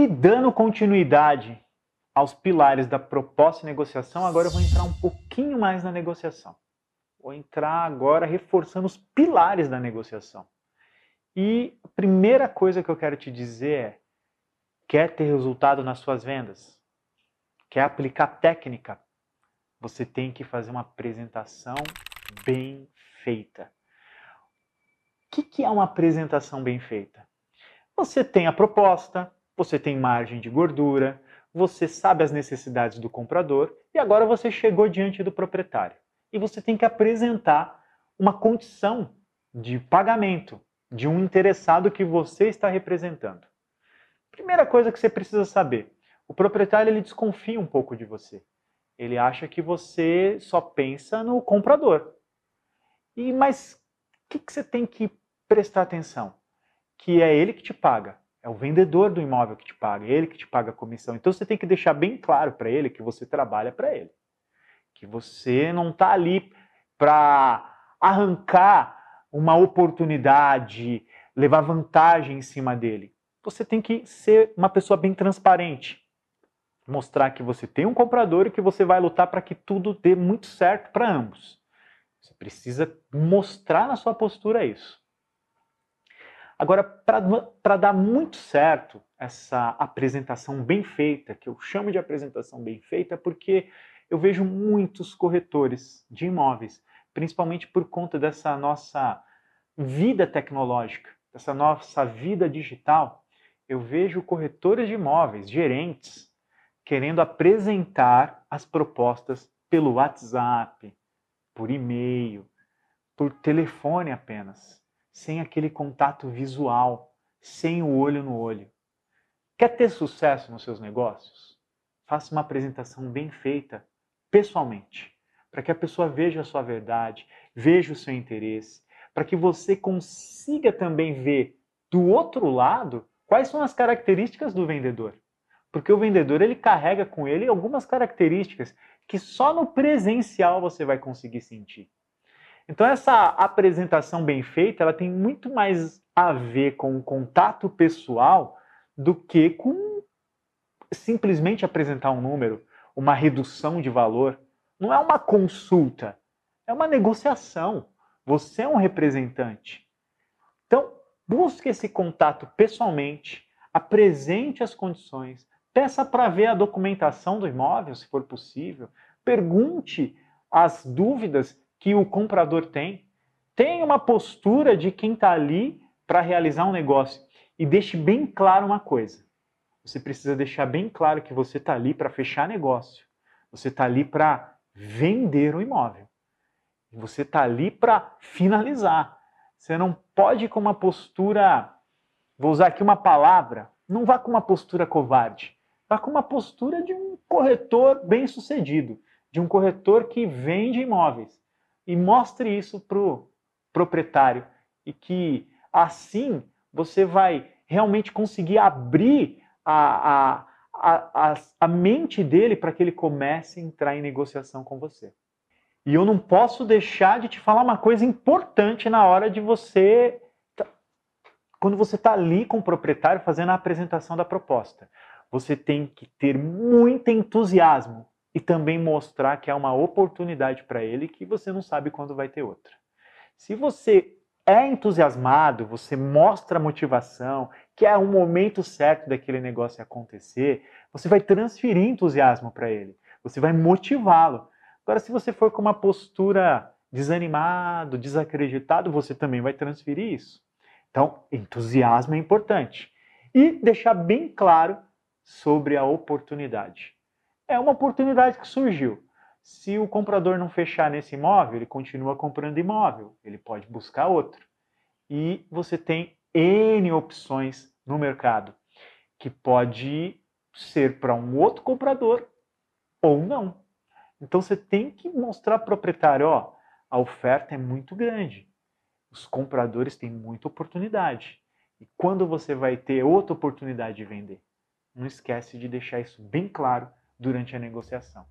E dando continuidade aos pilares da proposta de negociação, agora eu vou entrar um pouquinho mais na negociação. Vou entrar agora reforçando os pilares da negociação. E a primeira coisa que eu quero te dizer é: quer ter resultado nas suas vendas? Quer aplicar técnica? Você tem que fazer uma apresentação bem feita. O que, que é uma apresentação bem feita? Você tem a proposta, você tem margem de gordura, você sabe as necessidades do comprador e agora você chegou diante do proprietário. E você tem que apresentar uma condição de pagamento de um interessado que você está representando. Primeira coisa que você precisa saber: o proprietário ele desconfia um pouco de você. Ele acha que você só pensa no comprador. E mas o que, que você tem que prestar atenção? Que é ele que te paga. É o vendedor do imóvel que te paga, é ele que te paga a comissão. Então você tem que deixar bem claro para ele que você trabalha para ele. Que você não está ali para arrancar uma oportunidade, levar vantagem em cima dele. Você tem que ser uma pessoa bem transparente. Mostrar que você tem um comprador e que você vai lutar para que tudo dê muito certo para ambos. Você precisa mostrar na sua postura isso. Agora, para dar muito certo essa apresentação bem feita, que eu chamo de apresentação bem feita, porque eu vejo muitos corretores de imóveis, principalmente por conta dessa nossa vida tecnológica, dessa nossa vida digital, eu vejo corretores de imóveis, gerentes, querendo apresentar as propostas pelo WhatsApp, por e-mail, por telefone apenas sem aquele contato visual, sem o olho no olho. Quer ter sucesso nos seus negócios? Faça uma apresentação bem feita pessoalmente, para que a pessoa veja a sua verdade, veja o seu interesse, para que você consiga também ver do outro lado quais são as características do vendedor. Porque o vendedor ele carrega com ele algumas características que só no presencial você vai conseguir sentir. Então essa apresentação bem feita, ela tem muito mais a ver com o contato pessoal do que com simplesmente apresentar um número, uma redução de valor. Não é uma consulta, é uma negociação. Você é um representante. Então, busque esse contato pessoalmente, apresente as condições, peça para ver a documentação do imóvel, se for possível, pergunte as dúvidas que o comprador tem. Tenha uma postura de quem está ali para realizar um negócio. E deixe bem claro uma coisa. Você precisa deixar bem claro que você está ali para fechar negócio. Você está ali para vender o imóvel. Você está ali para finalizar. Você não pode ir com uma postura, vou usar aqui uma palavra, não vá com uma postura covarde. Vá com uma postura de um corretor bem sucedido, de um corretor que vende imóveis e mostre isso para o proprietário e que assim você vai realmente conseguir abrir a, a, a, a, mente dele para que ele comece a entrar em negociação com você. E eu não posso deixar de te falar uma coisa importante na hora de você. Quando você está ali com o proprietário fazendo a apresentação da proposta. Você tem que ter muito entusiasmo e também mostrar que é uma oportunidade para ele que você não sabe quando vai ter outra. Se você é entusiasmado, você mostra motivação, que é o momento certo daquele negócio acontecer, você vai transferir entusiasmo para ele, você vai motivá-lo. Agora, se você for com uma postura desanimado, desacreditado, você também vai transferir isso. Então, entusiasmo é importante. E deixar bem claro sobre a oportunidade é uma oportunidade que surgiu. Se o comprador não fechar nesse imóvel, ele continua comprando imóvel, ele pode buscar outro. E você tem N opções no mercado, que pode ser para um outro comprador ou não. Então você tem que mostrar ao proprietário, ó, a oferta é muito grande. Os compradores têm muita oportunidade. E quando você vai ter outra oportunidade de vender? Não esquece de deixar isso bem claro durante a negociação.